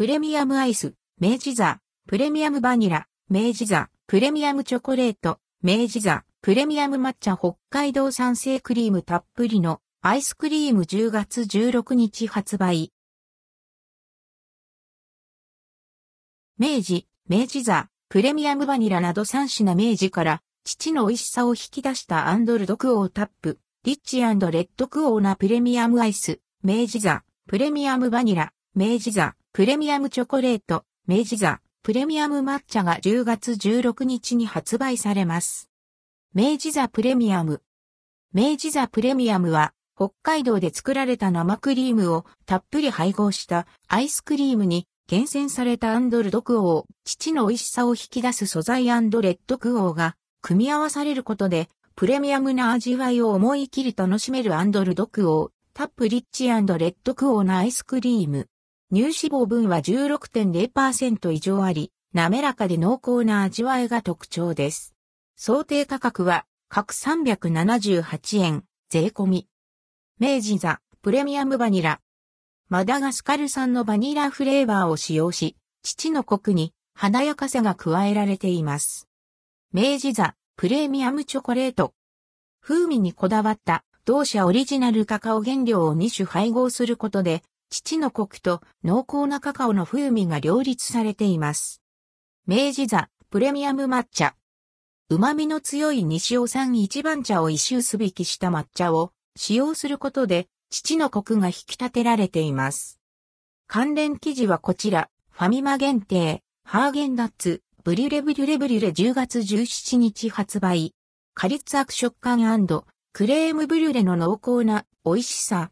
プレミアムアイス、明治座、プレミアムバニラ、明治座、プレミアムチョコレート、明治座、プレミアム抹茶北海道産生クリームたっぷりのアイスクリーム10月16日発売。明治、明治座、プレミアムバニラなど3品明治から父の美味しさを引き出したアンドルドクオータップ、リッチレッドクオーなプレミアムアイス、明治座、プレミアムバニラ、明治座、プレミアムチョコレート、明治座、プレミアム抹茶が10月16日に発売されます。明治座プレミアム。明治座プレミアムは、北海道で作られた生クリームをたっぷり配合したアイスクリームに厳選されたアンドルドクオー、父の美味しさを引き出す素材アンドレッドクオーが組み合わされることで、プレミアムな味わいを思い切り楽しめるアンドルドクオー、タップリッチレッドクオーなアイスクリーム。乳脂肪分は16.0%以上あり、滑らかで濃厚な味わいが特徴です。想定価格は各378円、税込み。明治座、プレミアムバニラ、マダガスカル産のバニラフレーバーを使用し、父のコクに華やかさが加えられています。明治座プレミアムチョコレート。風味にこだわった同社オリジナルカカオ原料を2種配合することで、父のコクと濃厚なカカオの風味が両立されています。明治座プレミアム抹茶。旨味の強い西尾産一番茶を一周すびきした抹茶を使用することで父のコクが引き立てられています。関連記事はこちら、ファミマ限定、ハーゲンダッツ、ブリュレブリュレブリュレ10月17日発売。カリッツアク食感クレームブリュレの濃厚な美味しさ。